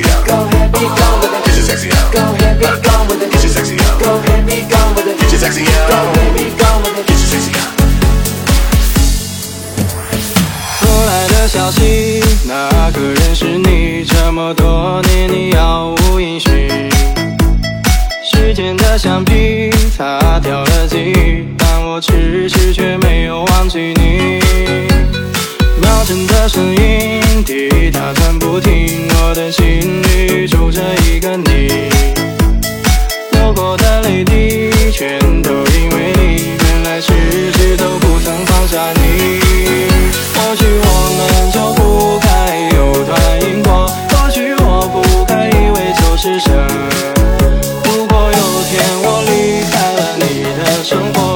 gohead be gone with it get your sexy on gohead be gone with it get your sexy on gohead be gone with it get your sexy on gohead be gone with it get your sexy on 后来的消息那个人是你这么多年你杳无音讯时间的橡皮擦掉了记忆但我迟迟却没有忘记你的声音滴答转不停，我的心里住着一个你。流过的泪滴全都因为你，原来迟迟都不曾放下你。或许我们就不该有段因果，或许我不该以为就是神。如果有天我离开了你的生活，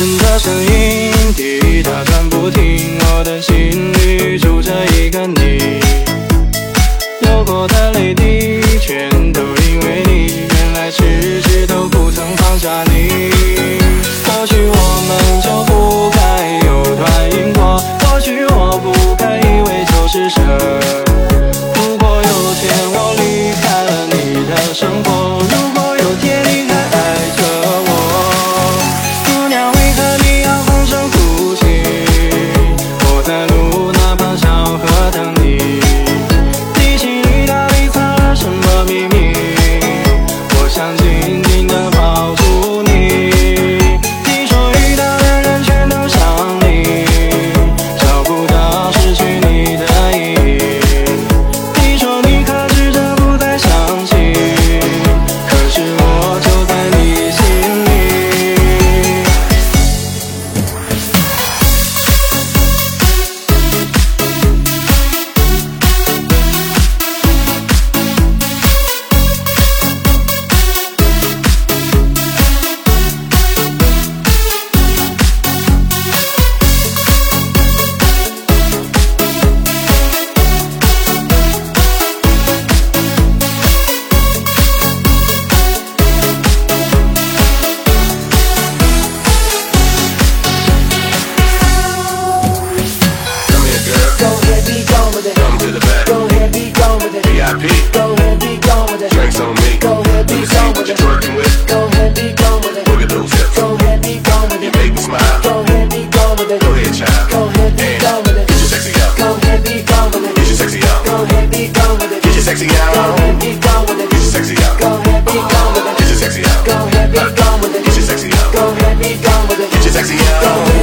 人的声音滴滴答答不停，我的心里住着一个你。流过的泪滴 You know. Go ahead, be gone with it. Get your sexy out. Go ahead, be gone with it. Get your sexy out. Go ahead, be gone with it. Get your sexy out. Go ahead.